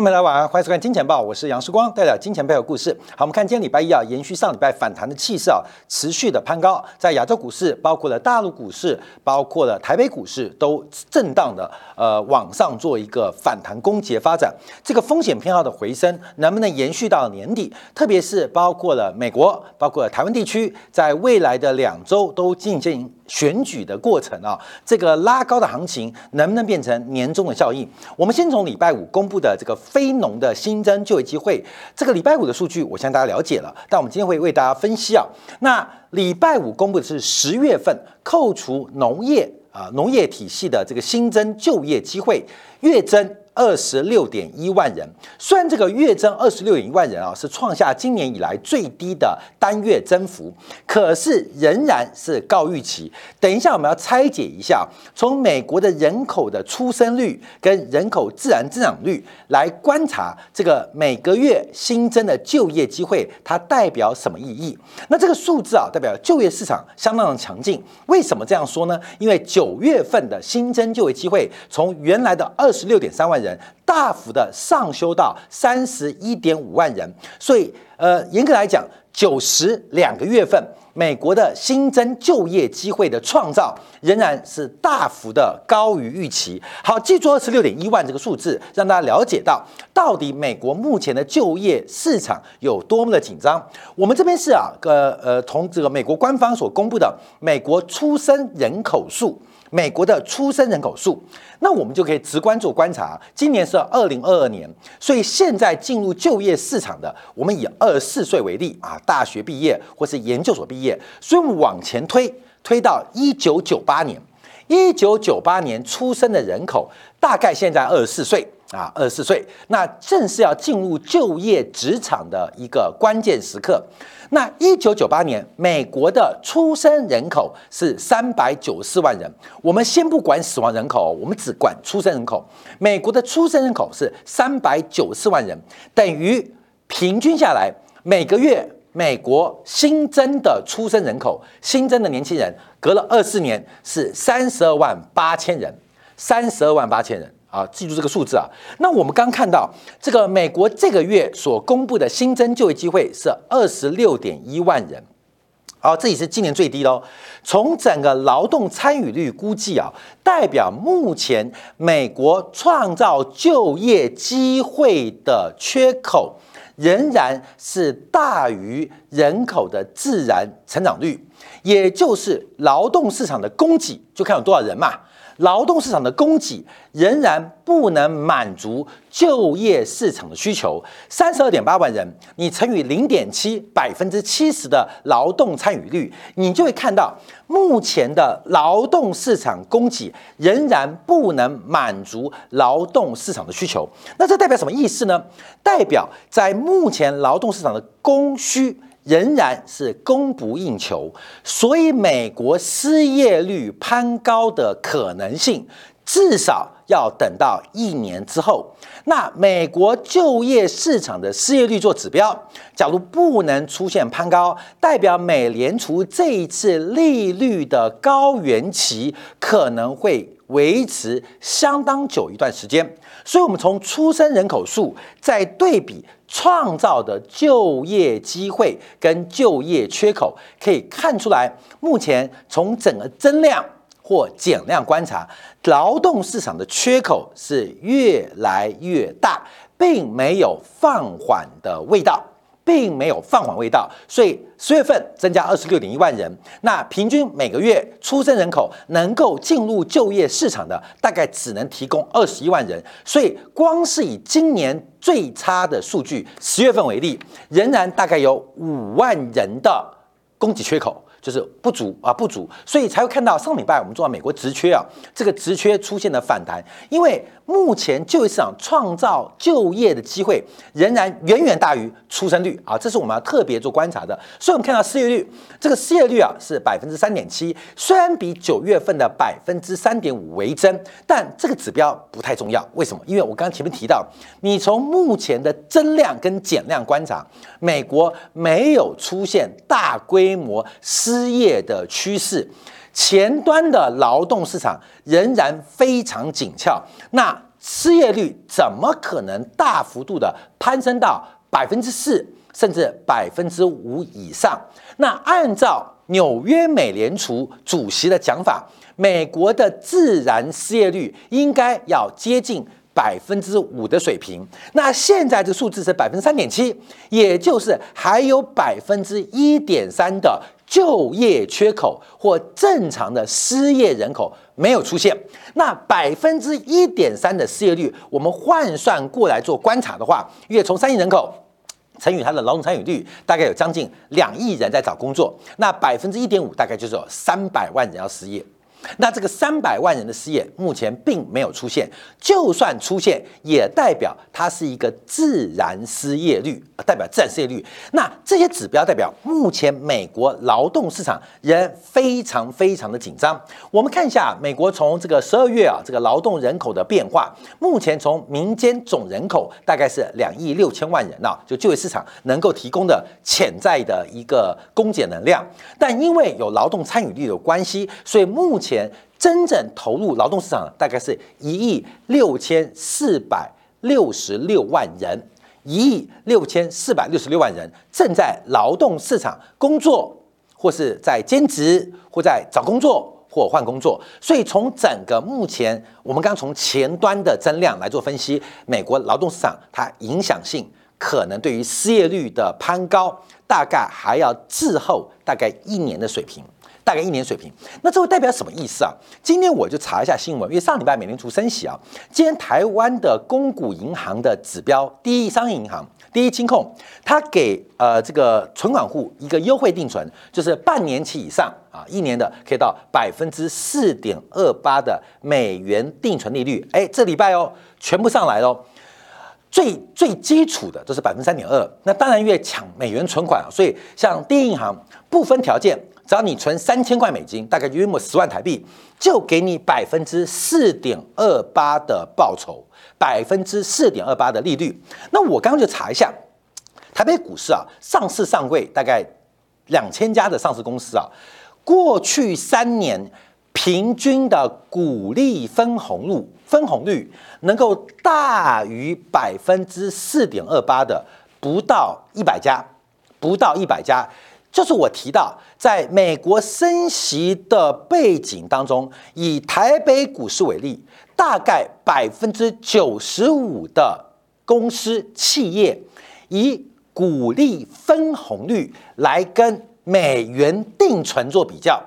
朋友们，大家晚上欢迎收看《金钱报》，我是杨世光，带来金钱背后故事。好，我们看今天礼拜一啊，延续上礼拜反弹的气势啊，持续的攀高，在亚洲股市，包括了大陆股市，包括了台北股市，都震荡的呃往上做一个反弹攻击发展。这个风险偏好的回升，能不能延续到年底？特别是包括了美国，包括了台湾地区，在未来的两周都进行。选举的过程啊，这个拉高的行情能不能变成年终的效应？我们先从礼拜五公布的这个非农的新增就业机会，这个礼拜五的数据，我相信大家了解了。但我们今天会为大家分析啊，那礼拜五公布的是十月份扣除农业啊农业体系的这个新增就业机会月增。二十六点一万人，虽然这个月增二十六点一万人啊，是创下今年以来最低的单月增幅，可是仍然是高预期。等一下我们要拆解一下，从美国的人口的出生率跟人口自然增长率来观察这个每个月新增的就业机会，它代表什么意义？那这个数字啊，代表就业市场相当的强劲。为什么这样说呢？因为九月份的新增就业机会从原来的二十六点三万人。大幅的上修到三十一点五万人，所以呃，严格来讲，九十两个月份，美国的新增就业机会的创造仍然是大幅的高于预期。好，记住二十六点一万这个数字，让大家了解到到底美国目前的就业市场有多么的紧张。我们这边是啊，呃呃，从这个美国官方所公布的美国出生人口数。美国的出生人口数，那我们就可以直观做观察。今年是二零二二年，所以现在进入就业市场的，我们以二十四岁为例啊，大学毕业或是研究所毕业，所以我们往前推，推到一九九八年，一九九八年出生的人口大概现在二十四岁。啊，二十四岁，那正是要进入就业职场的一个关键时刻。那一九九八年，美国的出生人口是三百九十四万人。我们先不管死亡人口，我们只管出生人口。美国的出生人口是三百九十四万人，等于平均下来，每个月美国新增的出生人口、新增的年轻人，隔了二四年是三十二万八千人，三十二万八千人。啊，记住这个数字啊！那我们刚看到这个美国这个月所公布的新增就业机会是二十六点一万人，好，这也是今年最低喽。从整个劳动参与率估计啊，代表目前美国创造就业机会的缺口仍然是大于人口的自然成长率，也就是劳动市场的供给就看有多少人嘛。劳动市场的供给仍然不能满足就业市场的需求，三十二点八万人，你乘以零点七，百分之七十的劳动参与率，你就会看到目前的劳动市场供给仍然不能满足劳动市场的需求。那这代表什么意思呢？代表在目前劳动市场的供需。仍然是供不应求，所以美国失业率攀高的可能性至少要等到一年之后。那美国就业市场的失业率做指标，假如不能出现攀高，代表美联储这一次利率的高原期可能会维持相当久一段时间。所以，我们从出生人口数再对比。创造的就业机会跟就业缺口可以看出来，目前从整个增量或减量观察，劳动市场的缺口是越来越大，并没有放缓的味道。并没有放缓味道，所以十月份增加二十六点一万人，那平均每个月出生人口能够进入就业市场的大概只能提供二十一万人，所以光是以今年最差的数据十月份为例，仍然大概有五万人的供给缺口。就是不足啊，不足，所以才会看到上礼拜我们做到美国职缺啊，这个职缺出现了反弹，因为目前就业市场创造就业的机会仍然远远大于出生率啊，这是我们要特别做观察的。所以我们看到失业率，这个失业率啊是百分之三点七，虽然比九月份的百分之三点五为增，但这个指标不太重要。为什么？因为我刚刚前面提到，你从目前的增量跟减量观察，美国没有出现大规模失。业的趋势，前端的劳动市场仍然非常紧俏。那失业率怎么可能大幅度的攀升到百分之四甚至百分之五以上？那按照纽约美联储主席的讲法，美国的自然失业率应该要接近。百分之五的水平，那现在这数字是百分之三点七，也就是还有百分之一点三的就业缺口或正常的失业人口没有出现。那百分之一点三的失业率，我们换算过来做观察的话，因为从三亿人口乘以它的劳动参与率，大概有将近两亿人在找工作，那百分之一点五大概就是有三百万人要失业。那这个三百万人的失业目前并没有出现，就算出现，也代表它是一个自然失业率，代表自然失业率。那这些指标代表目前美国劳动市场仍非常非常的紧张。我们看一下美国从这个十二月啊，这个劳动人口的变化，目前从民间总人口大概是两亿六千万人啊，就就业市场能够提供的潜在的一个供给能量。但因为有劳动参与率的关系，所以目前前真正投入劳动市场大概是一亿六千四百六十六万人，一亿六千四百六十六万人正在劳动市场工作，或是在兼职，或在找工作，或换工作。所以从整个目前我们刚从前端的增量来做分析，美国劳动市场它影响性可能对于失业率的攀高，大概还要滞后大概一年的水平。大概一年水平，那这会代表什么意思啊？今天我就查一下新闻，因为上礼拜美联储升息啊。今天台湾的公股银行的指标，第一商业银行、第一金控，它给呃这个存款户一个优惠定存，就是半年期以上啊，一年的可以到百分之四点二八的美元定存利率。哎，这礼拜哦，全部上来喽。最最基础的都是百分之三点二。那当然越抢美元存款啊，所以像第一银行不分条件。只要你存三千块美金，大概约莫十万台币，就给你百分之四点二八的报酬，百分之四点二八的利率。那我刚刚就查一下，台北股市啊，上市上柜大概两千家的上市公司啊，过去三年平均的股利分红率分红率能够大于百分之四点二八的，不到一百家，不到一百家。就是我提到，在美国升息的背景当中，以台北股市为例，大概百分之九十五的公司企业以股利分红率来跟美元定存做比较。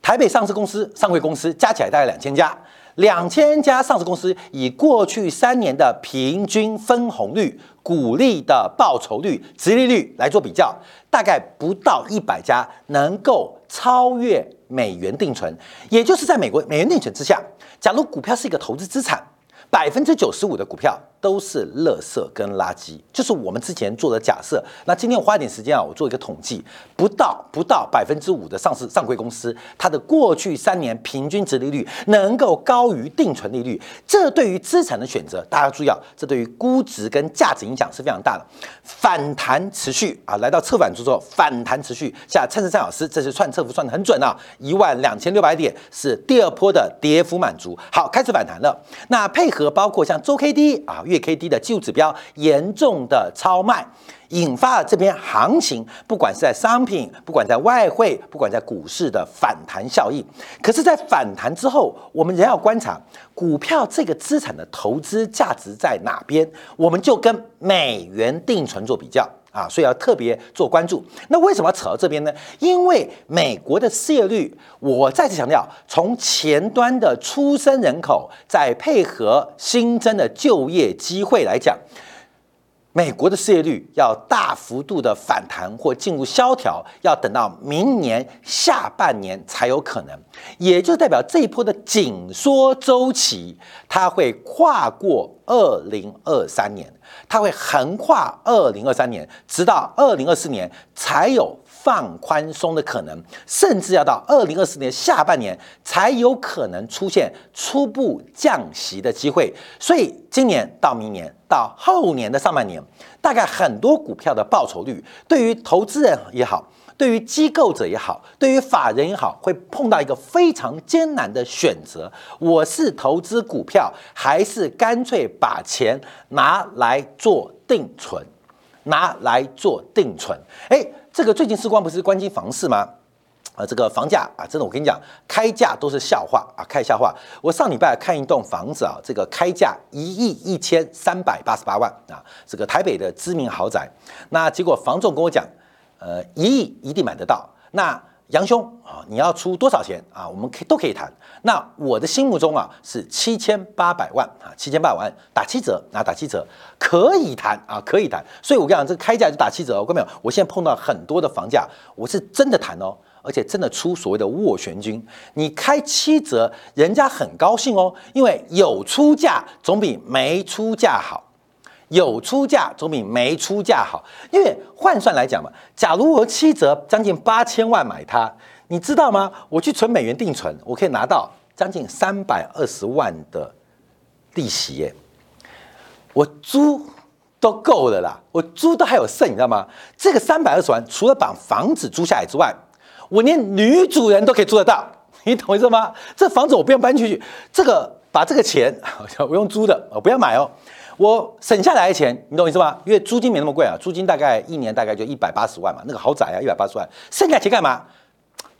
台北上市公司、上柜公司加起来大概两千家，两千家上市公司以过去三年的平均分红率。股利的报酬率、殖利率来做比较，大概不到一百家能够超越美元定存，也就是在美国美元定存之下，假如股票是一个投资资产，百分之九十五的股票。都是垃圾跟垃圾，就是我们之前做的假设。那今天我花一点时间啊，我做一个统计，不到不到百分之五的上市上柜公司，它的过去三年平均值利率能够高于定存利率。这对于资产的选择，大家注意啊，这对于估值跟价值影响是非常大的。反弹持续啊，来到侧反之后，反弹持续。像蔡志山老师，这是算测幅算的很准啊，一万两千六百点是第二波的跌幅满足。好，开始反弹了。那配合包括像周 K D 啊，月 K D 的技术指标严重的超卖，引发了这边行情，不管是在商品，不管在外汇，不管在股市的反弹效应。可是，在反弹之后，我们仍要观察股票这个资产的投资价值在哪边，我们就跟美元定存做比较。啊，所以要特别做关注。那为什么要扯到这边呢？因为美国的失业率，我再次强调，从前端的出生人口，再配合新增的就业机会来讲。美国的失业率要大幅度的反弹或进入萧条，要等到明年下半年才有可能，也就代表这一波的紧缩周期，它会跨过二零二三年，它会横跨二零二三年，直到二零二四年才有。放宽松的可能，甚至要到二零二四年下半年才有可能出现初步降息的机会。所以，今年到明年到后年的上半年，大概很多股票的报酬率，对于投资人也好，对于机构者也好，对于法人也好，会碰到一个非常艰难的选择：我是投资股票，还是干脆把钱拿来做定存？拿来做定存？哎，这个最近时光不是关心房市吗？啊，这个房价啊，真的，我跟你讲，开价都是笑话啊，开笑话。我上礼拜看一栋房子啊，这个开价一亿一千三百八十八万啊，这个台北的知名豪宅。那结果房仲跟我讲，呃，一亿一定买得到。那杨兄啊，你要出多少钱啊？我们可都可以谈。那我的心目中啊是七千八百万啊，七千八百万打七折啊，打七折可以谈啊，可以谈。所以我跟你讲，这个开价就打七折。我看没有？我现在碰到很多的房价，我是真的谈哦。而且真的出所谓的斡旋军，你开七折，人家很高兴哦，因为有出价总比没出价好，有出价总比没出价好。因为换算来讲嘛，假如我七折，将近八千万买它，你知道吗？我去存美元定存，我可以拿到将近三百二十万的利息耶，我租都够了啦，我租都还有剩，你知道吗？这个三百二十万，除了把房子租下来之外，我连女主人都可以租得到，你懂我意思吗？这房子我不用搬出去，这个把这个钱 我用租的，我不要买哦，我省下来的钱，你懂我意思吗？因为租金没那么贵啊，租金大概一年大概就一百八十万嘛，那个豪宅啊一百八十万，剩下钱干嘛？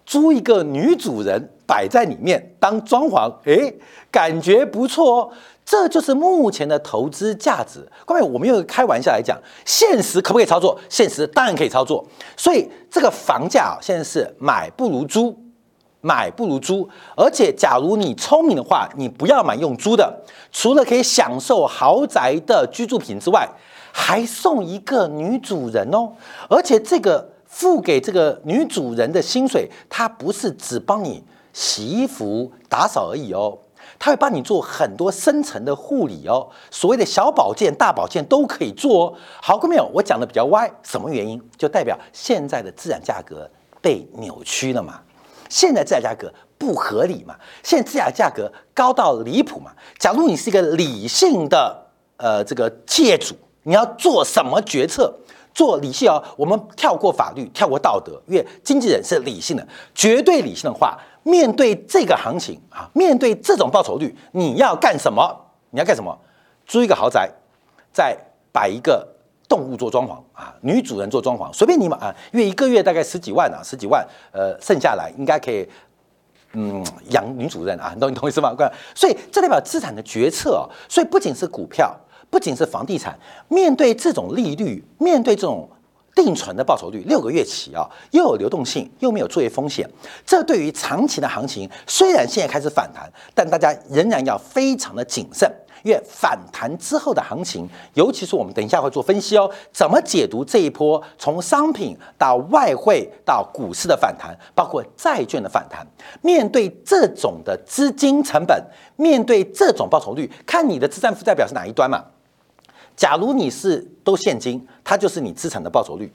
租一个女主人摆在里面当装潢，诶，感觉不错哦。这就是目前的投资价值。各位，我们用开玩笑来讲，现实可不可以操作？现实当然可以操作。所以这个房价啊，现在是买不如租，买不如租。而且，假如你聪明的话，你不要买用租的，除了可以享受豪宅的居住品之外，还送一个女主人哦。而且，这个付给这个女主人的薪水，它不是只帮你洗衣服、打扫而已哦。他会帮你做很多深层的护理哦，所谓的小保健、大保健都可以做哦。好过没有？我讲的比较歪，什么原因？就代表现在的自然价格被扭曲了嘛？现在自然价格不合理嘛？现在自然价格高到离谱嘛？假如你是一个理性的呃这个企业主，你要做什么决策？做理性哦，我们跳过法律，跳过道德，因为经纪人是理性的，绝对理性的话。面对这个行情啊，面对这种报酬率，你要干什么？你要干什么？租一个豪宅，再摆一个动物做装潢啊，女主人做装潢，随便你买啊，因为一个月大概十几万啊，十几万，呃，剩下来应该可以，嗯，养女主人啊，你懂你懂意思吗？所以这代表资产的决策哦，所以不仅是股票，不仅是房地产，面对这种利率，面对这种。定存的报酬率六个月起啊，又有流动性，又没有作业风险，这对于长期的行情，虽然现在开始反弹，但大家仍然要非常的谨慎，因为反弹之后的行情，尤其是我们等一下会做分析哦，怎么解读这一波从商品到外汇到股市的反弹，包括债券的反弹，面对这种的资金成本，面对这种报酬率，看你的资产负债表是哪一端嘛？假如你是都现金，它就是你资产的报酬率；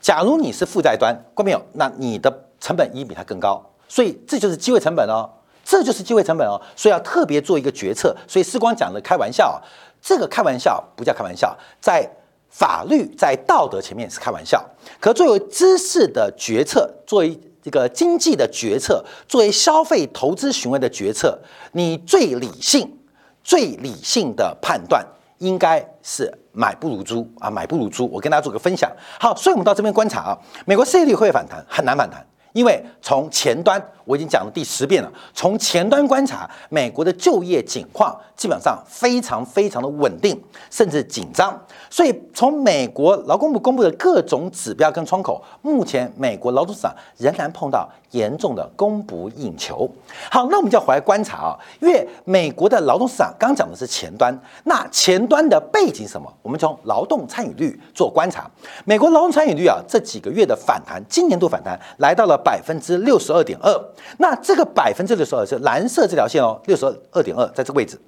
假如你是负债端，关没有？那你的成本一比它更高，所以这就是机会成本哦，这就是机会成本哦，所以要特别做一个决策。所以时光讲的开玩笑，这个开玩笑不叫开玩笑，在法律在道德前面是开玩笑，可作为知识的决策，作为这个经济的决策，作为消费投资行为的决策，你最理性、最理性的判断。应该是买不如租啊，买不如租。我跟大家做个分享。好，所以我们到这边观察啊，美国失业率会反弹，很难反弹，因为从前端我已经讲了第十遍了。从前端观察，美国的就业景况基本上非常非常的稳定，甚至紧张。所以从美国劳工部公布的各种指标跟窗口，目前美国劳动市场仍然碰到。严重的供不应求。好，那我们就要回来观察啊，因为美国的劳动市场刚讲的是前端，那前端的背景什么？我们从劳动参与率做观察。美国劳动参与率啊，这几个月的反弹，今年度反弹来到了百分之六十二点二。那这个百分之六十二是蓝色这条线哦，六十二点二在这个位置。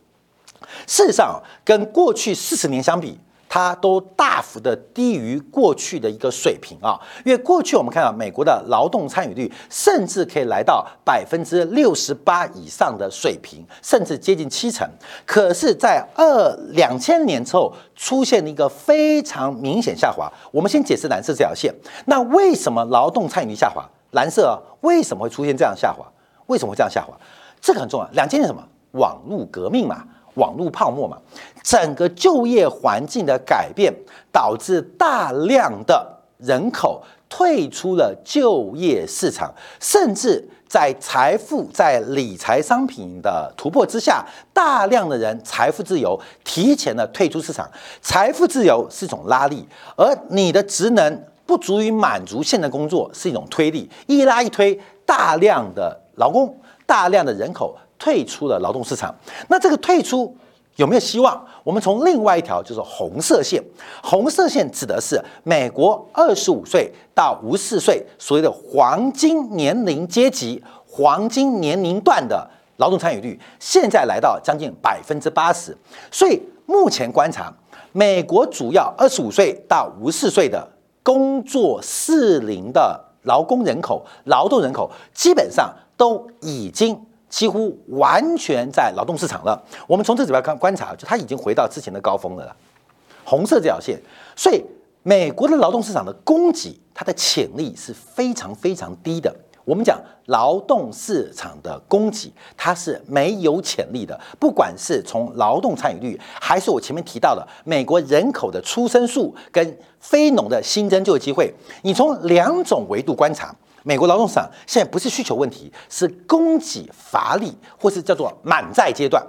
事实上，跟过去四十年相比，它都大幅的低于过去的一个水平啊。因为过去我们看到美国的劳动参与率甚至可以来到百分之六十八以上的水平，甚至接近七成。可是，在二两千年之后，出现了一个非常明显下滑。我们先解释蓝色这条线。那为什么劳动参与率下滑？蓝色为什么会出现这样下滑？为什么会这样下滑？这个很重要。两千年什么？网络革命嘛。网络泡沫嘛，整个就业环境的改变导致大量的人口退出了就业市场，甚至在财富在理财商品的突破之下，大量的人财富自由提前的退出市场。财富自由是一种拉力，而你的职能不足以满足现在工作是一种推力，一拉一推，大量的劳工，大量的人口。退出了劳动市场，那这个退出有没有希望？我们从另外一条就是红色线，红色线指的是美国二十五岁到五十四岁所谓的黄金年龄阶级、黄金年龄段的劳动参与率，现在来到将近百分之八十。所以目前观察，美国主要二十五岁到五十四岁的工作适龄的劳工人口、劳动人口，基本上都已经。几乎完全在劳动市场了。我们从这指标看观察，就它已经回到之前的高峰了。红色这条线，所以美国的劳动市场的供给，它的潜力是非常非常低的。我们讲劳动市场的供给，它是没有潜力的。不管是从劳动参与率，还是我前面提到的美国人口的出生数跟非农的新增就业机会，你从两种维度观察。美国劳动市场现在不是需求问题，是供给乏力，或是叫做满载阶段，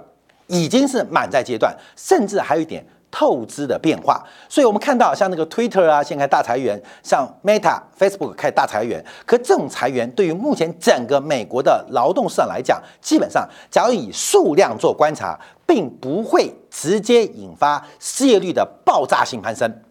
已经是满载阶段，甚至还有一点透支的变化。所以，我们看到像那个 Twitter 啊，现在大裁员；像 Meta、Facebook 开始大裁员。可这种裁员对于目前整个美国的劳动市场来讲，基本上，假如以数量做观察，并不会直接引发失业率的爆炸性攀升。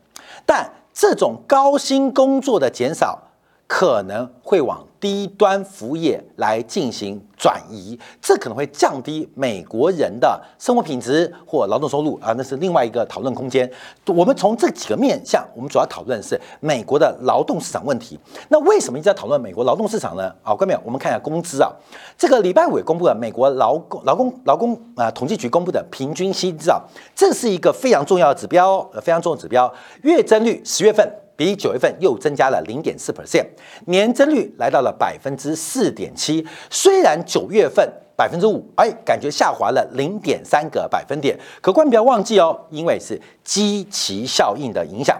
但这种高薪工作的减少。可能会往低端服务业来进行转移，这可能会降低美国人的生活品质或劳动收入啊，那是另外一个讨论空间。我们从这几个面向，我们主要讨论的是美国的劳动市场问题。那为什么一直在讨论美国劳动市场呢？啊，各位我们看一下工资啊，这个礼拜五公布的美国劳工劳工劳工啊统计局公布的平均薪资啊，这是一个非常重要的指标，呃，非常重要的指标，月增率十月份。比九月份又增加了零点四 percent，年增率来到了百分之四点七。虽然九月份百分之五，哎，感觉下滑了零点三个百分点。可万不要忘记哦，因为是基期效应的影响，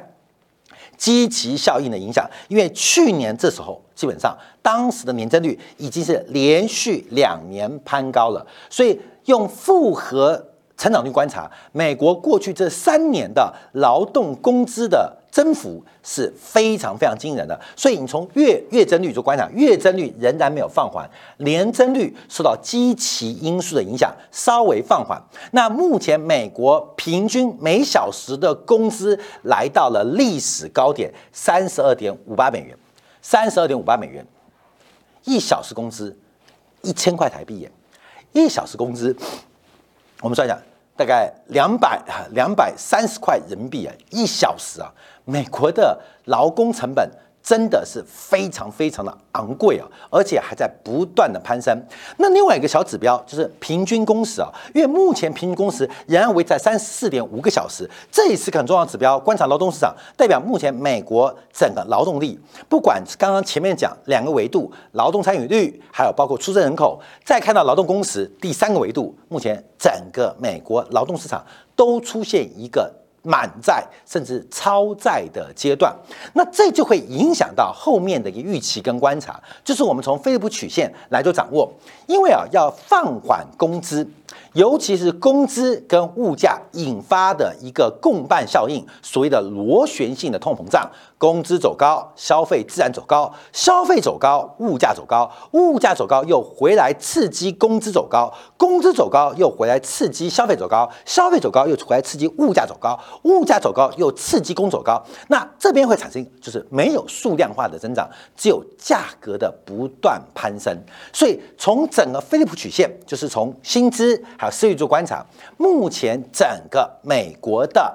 基期效应的影响。因为去年这时候，基本上当时的年增率已经是连续两年攀高了，所以用复合成长率观察，美国过去这三年的劳动工资的。增幅是非常非常惊人的，所以你从月月增率做观察，月增率仍然没有放缓，年增率受到基期因素的影响稍微放缓。那目前美国平均每小时的工资来到了历史高点，三十二点五八美元，三十二点五八美元，一小时工资一千块台币耶，一小时工资，我们算一下。大概两百两百三十块人民币啊，一小时啊，美国的劳工成本。真的是非常非常的昂贵啊，而且还在不断的攀升。那另外一个小指标就是平均工时啊，因为目前平均工时仍然维在三十四点五个小时，这也是很重要的指标。观察劳动市场，代表目前美国整个劳动力，不管刚刚前面讲两个维度，劳动参与率，还有包括出生人口，再看到劳动工时，第三个维度，目前整个美国劳动市场都出现一个。满载甚至超载的阶段，那这就会影响到后面的一个预期跟观察，就是我们从菲利普曲线来做掌握，因为啊要放缓工资。尤其是工资跟物价引发的一个共伴效应，所谓的螺旋性的通膨胀，工资走高，消费自然走高，消费走高，物价走高，物价走高又回来刺激工资走高，工资走高又回来刺激消费走高，消费走高又回来刺激物价走高，物价走高又刺激工走高，那这边会产生就是没有数量化的增长，只有价格的不断攀升，所以从整个菲利普曲线，就是从薪资。还有失业做观察，目前整个美国的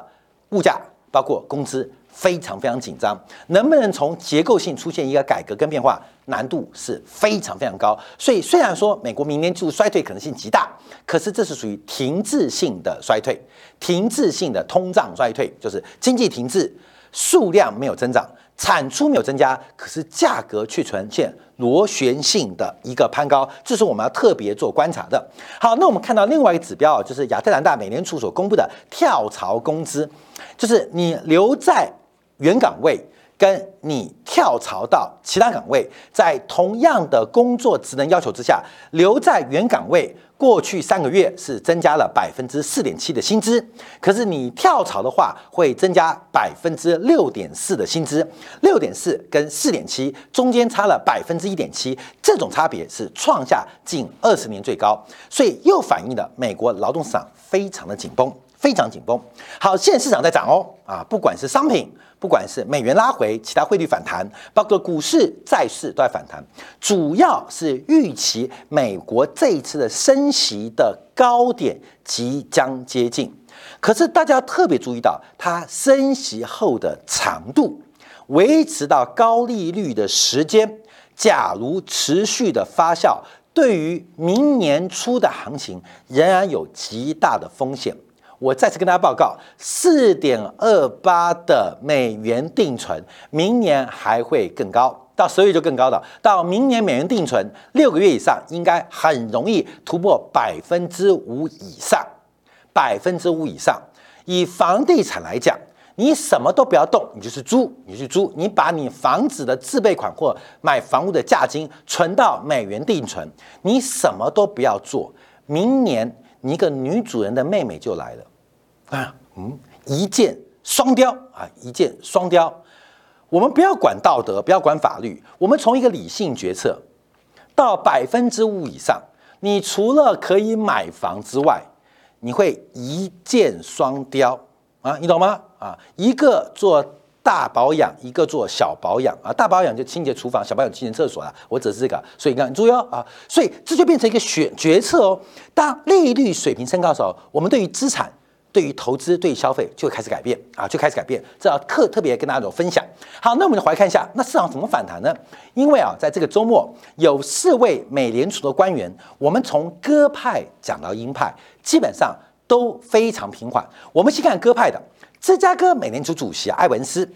物价包括工资非常非常紧张，能不能从结构性出现一个改革跟变化，难度是非常非常高。所以虽然说美国明年进入衰退可能性极大，可是这是属于停滞性的衰退，停滞性的通胀衰退，就是经济停滞，数量没有增长，产出没有增加，可是价格却呈现螺旋性的一个攀高，这是我们要特别做观察的。好，那我们看到另外一个指标啊，就是亚特兰大美联储所公布的跳槽工资，就是你留在原岗位，跟你跳槽到其他岗位，在同样的工作职能要求之下，留在原岗位，过去三个月是增加了百分之四点七的薪资，可是你跳槽的话，会增加百分之六点四的薪资，六点四跟四点七中间差了百分之一点七，这种差别是创下近二十年最高，所以又反映了美国劳动市场非常的紧绷。非常紧绷。好，现在市场在涨哦，啊，不管是商品，不管是美元拉回，其他汇率反弹，包括股市、债市都在反弹，主要是预期美国这一次的升息的高点即将接近。可是大家特别注意到，它升息后的长度，维持到高利率的时间，假如持续的发酵，对于明年初的行情仍然有极大的风险。我再次跟大家报告，四点二八的美元定存，明年还会更高，到十月就更高了。到明年美元定存六个月以上，应该很容易突破百分之五以上，百分之五以上。以房地产来讲，你什么都不要动，你就是租，你去租，你把你房子的自备款或买房屋的价金存到美元定存，你什么都不要做，明年。你一个女主人的妹妹就来了，啊，嗯，一箭双雕啊，一箭双雕。我们不要管道德，不要管法律，我们从一个理性决策到百分之五以上，你除了可以买房之外，你会一箭双雕啊，你懂吗？啊，一个做。大保养一个做小保养啊，大保养就清洁厨房，小保养清洁厕所了。我只是这个，所以你看注意哦啊，所以这就变成一个选决策哦。当利率水平升高的时候，我们对于资产、对于投资、对于消费就会开始改变啊，就开始改变。这要特特别跟大家做分享。好，那我们就回来看一下，那市场怎么反弹呢？因为啊，在这个周末有四位美联储的官员，我们从鸽派讲到鹰派，基本上都非常平缓。我们先看鸽派的。芝加哥美联储主席埃文斯，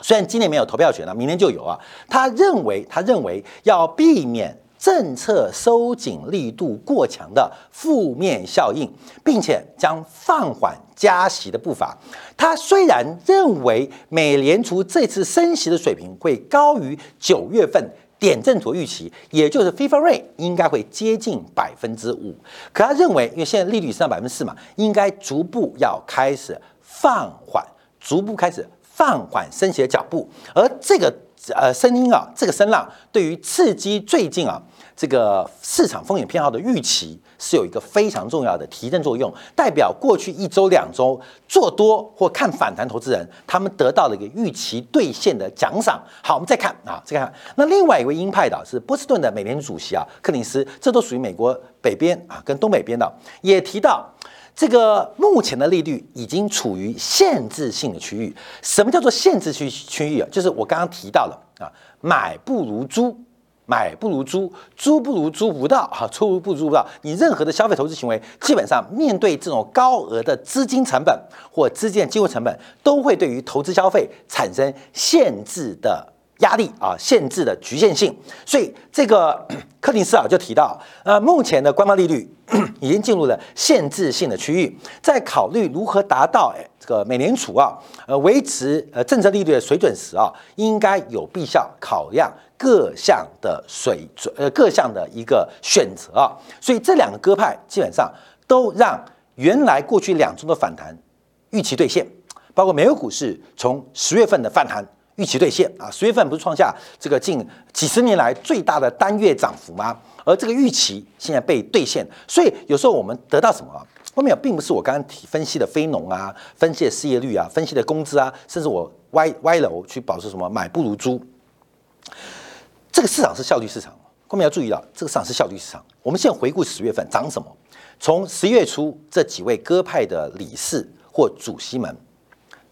虽然今年没有投票权了，明年就有啊。他认为，他认为要避免政策收紧力度过强的负面效应，并且将放缓加息的步伐。他虽然认为美联储这次升息的水平会高于九月份点阵图预期，也就是 FIFA rate 应该会接近百分之五，可他认为，因为现在利率是在百分之四嘛，应该逐步要开始。放缓，逐步开始放缓升息的脚步，而这个呃声音啊，这个声浪对于刺激最近啊这个市场风险偏好的预期是有一个非常重要的提振作用，代表过去一周两周做多或看反弹投资人，他们得到了一个预期兑现的奖赏。好，我们再看啊，再看那另外一位鹰派的是波士顿的美联储主席啊克林斯，这都属于美国北边啊跟东北边的，也提到。这个目前的利率已经处于限制性的区域。什么叫做限制区区域啊？就是我刚刚提到了啊，买不如租，买不如租，租不如租不到，哈，租不如租不到。你任何的消费投资行为，基本上面对这种高额的资金成本或资金的金融成本，都会对于投资消费产生限制的。压力啊，限制的局限性，所以这个 柯林斯啊就提到，呃，目前的官方利率 已经进入了限制性的区域，在考虑如何达到这个美联储啊，呃，维持呃政策利率的水准时啊，应该有必要考量各项的水准，呃，各项的一个选择啊，所以这两个鸽派基本上都让原来过去两周的反弹预期兑现，包括美国股市从十月份的反弹。预期兑现啊，十月份不是创下这个近几十年来最大的单月涨幅吗？而这个预期现在被兑现，所以有时候我们得到什么？后面并不是我刚刚提分析的非农啊，分析的失业率啊，分析的工资啊，甚至我歪歪楼去保持什么买不如租。这个市场是效率市场，后面要注意到这个市场是效率市场。我们现在回顾十月份涨什么？从十月初这几位鸽派的理事或主席们。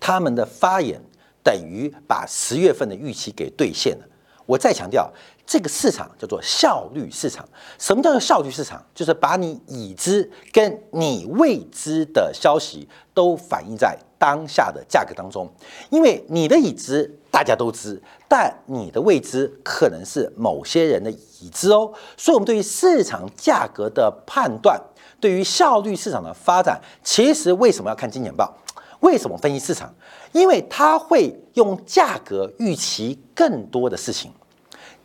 他们的发言等于把十月份的预期给兑现了。我再强调，这个市场叫做效率市场。什么叫做效率市场？就是把你已知跟你未知的消息都反映在当下的价格当中。因为你的已知大家都知，但你的未知可能是某些人的已知哦。所以，我们对于市场价格的判断，对于效率市场的发展，其实为什么要看金钱报？为什么分析市场？因为它会用价格预期更多的事情。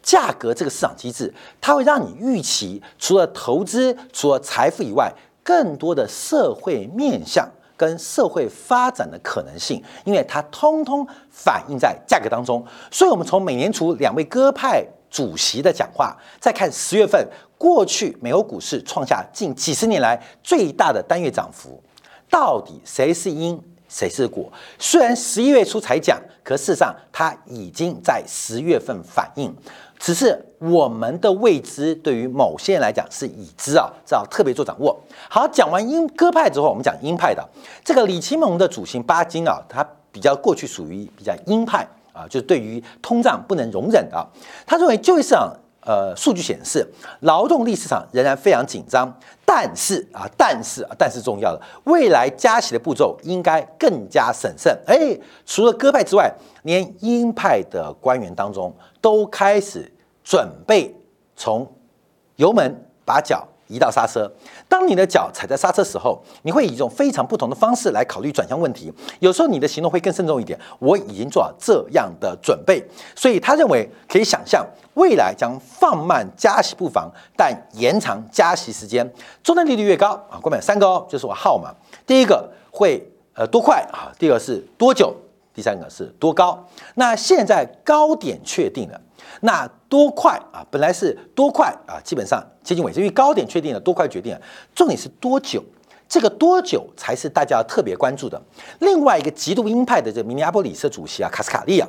价格这个市场机制，它会让你预期除了投资、除了财富以外，更多的社会面向跟社会发展的可能性，因为它通通反映在价格当中。所以，我们从美联储两位鸽派主席的讲话，再看十月份过去美国股市创下近几十年来最大的单月涨幅，到底谁是因？谁是果？虽然十一月初才讲，可事实上它已经在十月份反应。只是我们的未知对于某些人来讲是已知啊，这要特别做掌握。好，讲完鹰鸽派之后，我们讲鹰派的这个李奇蒙的主席巴金啊，他比较过去属于比较鹰派啊，就是对于通胀不能容忍啊。他认为就业市场。呃，数据显示，劳动力市场仍然非常紧张，但是啊，但是啊，但是重要的，未来加息的步骤应该更加审慎。哎，除了鸽派之外，连鹰派的官员当中都开始准备从油门把脚。移到刹车，当你的脚踩在刹车时候，你会以一种非常不同的方式来考虑转向问题。有时候你的行动会更慎重一点。我已经做好这样的准备，所以他认为可以想象未来将放慢加息步伐，但延长加息时间。终端利率越高啊，关键三个哦，就是我号码。第一个会呃多快啊？第二个是多久？第三个是多高？那现在高点确定了。那多快啊？本来是多快啊，基本上接近尾声，因为高点确定了，多快决定了。重点是多久，这个多久才是大家要特别关注的。另外一个极度鹰派的这个明尼阿波里斯主席啊，卡斯卡利亚。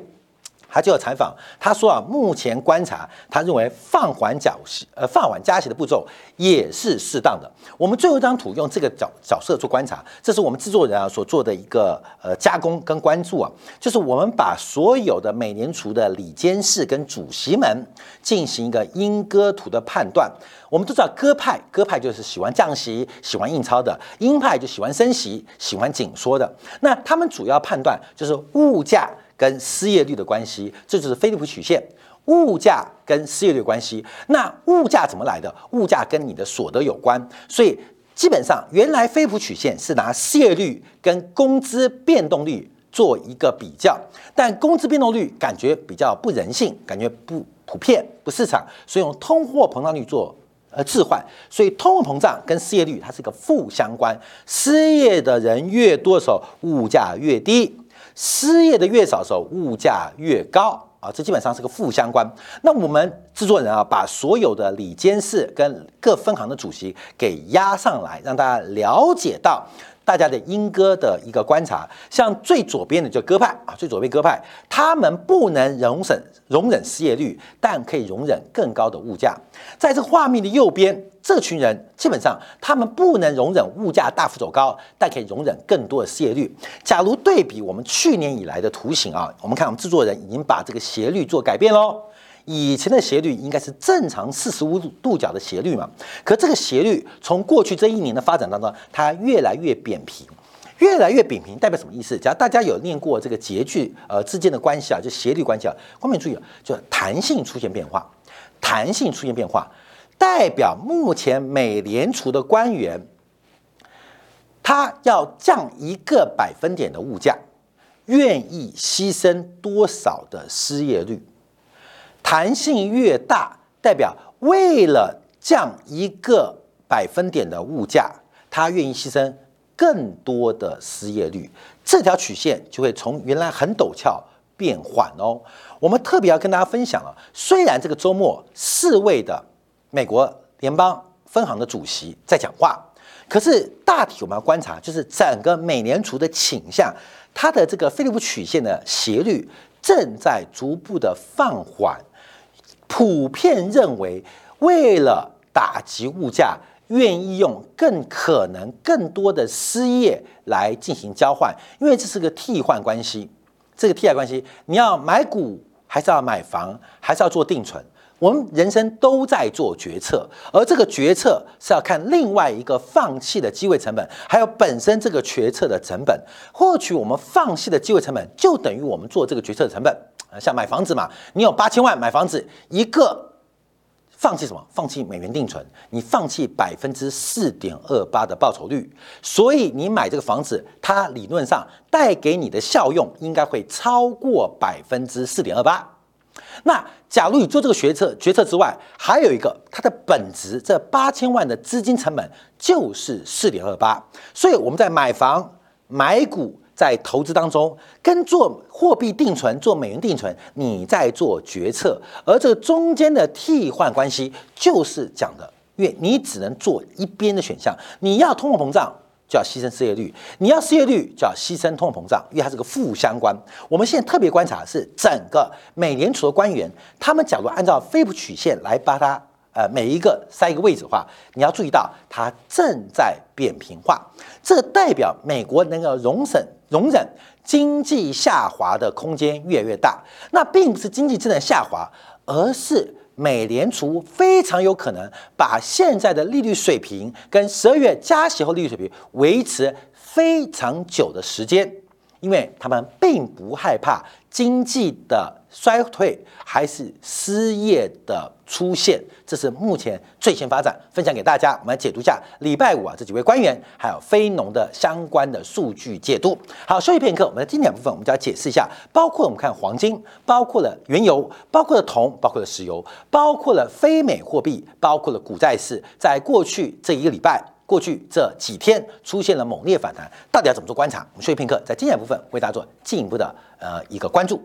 他就要采访，他说啊，目前观察，他认为放缓加息，呃，放缓加息的步骤也是适当的。我们最后一张图用这个角角色做观察，这是我们制作人啊所做的一个呃加工跟关注啊，就是我们把所有的美联储的里监事跟主席们进行一个鹰鸽图的判断。我们都知道鸽派，鸽派就是喜欢降息、喜欢印钞的；鹰派就喜欢升息、喜欢紧缩的。那他们主要判断就是物价。跟失业率的关系，这就是菲利普曲线。物价跟失业率关系，那物价怎么来的？物价跟你的所得有关，所以基本上原来菲利普曲线是拿失业率跟工资变动率做一个比较，但工资变动率感觉比较不人性，感觉不普遍、不市场，所以用通货膨胀率做呃置换，所以通货膨胀跟失业率它是一个负相关，失业的人越多的时候，物价越低。失业的越少的时候，物价越高啊，这基本上是个负相关。那我们制作人啊，把所有的里监事跟各分行的主席给压上来，让大家了解到。大家的鹰鸽的一个观察，像最左边的就鸽派啊，最左边鸽派，他们不能容忍容忍失业率，但可以容忍更高的物价。在这画面的右边，这群人基本上他们不能容忍物价大幅走高，但可以容忍更多的失业率。假如对比我们去年以来的图形啊，我们看我们制作人已经把这个斜率做改变喽。以前的斜率应该是正常四十五度度角的斜率嘛，可这个斜率从过去这一年的发展当中，它越来越扁平，越来越扁平，代表什么意思？假如大家有念过这个截距呃之间的关系啊，就斜率关系啊，后面注意啊，就弹性出现变化，弹性出现变化，代表目前美联储的官员，他要降一个百分点的物价，愿意牺牲多少的失业率？弹性越大，代表为了降一个百分点的物价，他愿意牺牲更多的失业率。这条曲线就会从原来很陡峭变缓哦。我们特别要跟大家分享了，虽然这个周末四位的美国联邦分行的主席在讲话，可是大体我们要观察，就是整个美联储的倾向，它的这个菲利普曲线的斜率正在逐步的放缓。普遍认为，为了打击物价，愿意用更可能更多的失业来进行交换，因为这是个替换关系。这个替代关系，你要买股还是要买房，还是要做定存？我们人生都在做决策，而这个决策是要看另外一个放弃的机会成本，还有本身这个决策的成本。获取我们放弃的机会成本，就等于我们做这个决策的成本。像买房子嘛，你有八千万买房子，一个放弃什么？放弃美元定存，你放弃百分之四点二八的报酬率，所以你买这个房子，它理论上带给你的效用应该会超过百分之四点二八。那假如你做这个决策决策之外，还有一个它的本质，这八千万的资金成本就是四点二八，所以我们在买房买股。在投资当中，跟做货币定存、做美元定存，你在做决策，而这个中间的替换关系就是讲的，因为你只能做一边的选项，你要通货膨胀就要牺牲失业率，你要失业率就要牺牲通货膨胀，因为它是个负相关。我们现在特别观察的是整个美联储的官员，他们假如按照菲普曲线来把它。呃，每一个塞一个位置的话，你要注意到它正在扁平化，这代表美国能够容忍容忍经济下滑的空间越来越大。那并不是经济正在下滑，而是美联储非常有可能把现在的利率水平跟十二月加息后利率水平维持非常久的时间，因为他们并不害怕经济的。衰退还是失业的出现，这是目前最新发展，分享给大家。我们来解读一下礼拜五啊这几位官员还有非农的相关的数据解读。好，休息片刻，我们的经典部分我们就要解释一下，包括我们看黄金，包括了原油，包括了铜，包括了石油，包括了非美货币，包括了股债市，在过去这一个礼拜。过去这几天出现了猛烈反弹，到底要怎么做观察？我们休息片刻，在经典部分为大家做进一步的呃一个关注。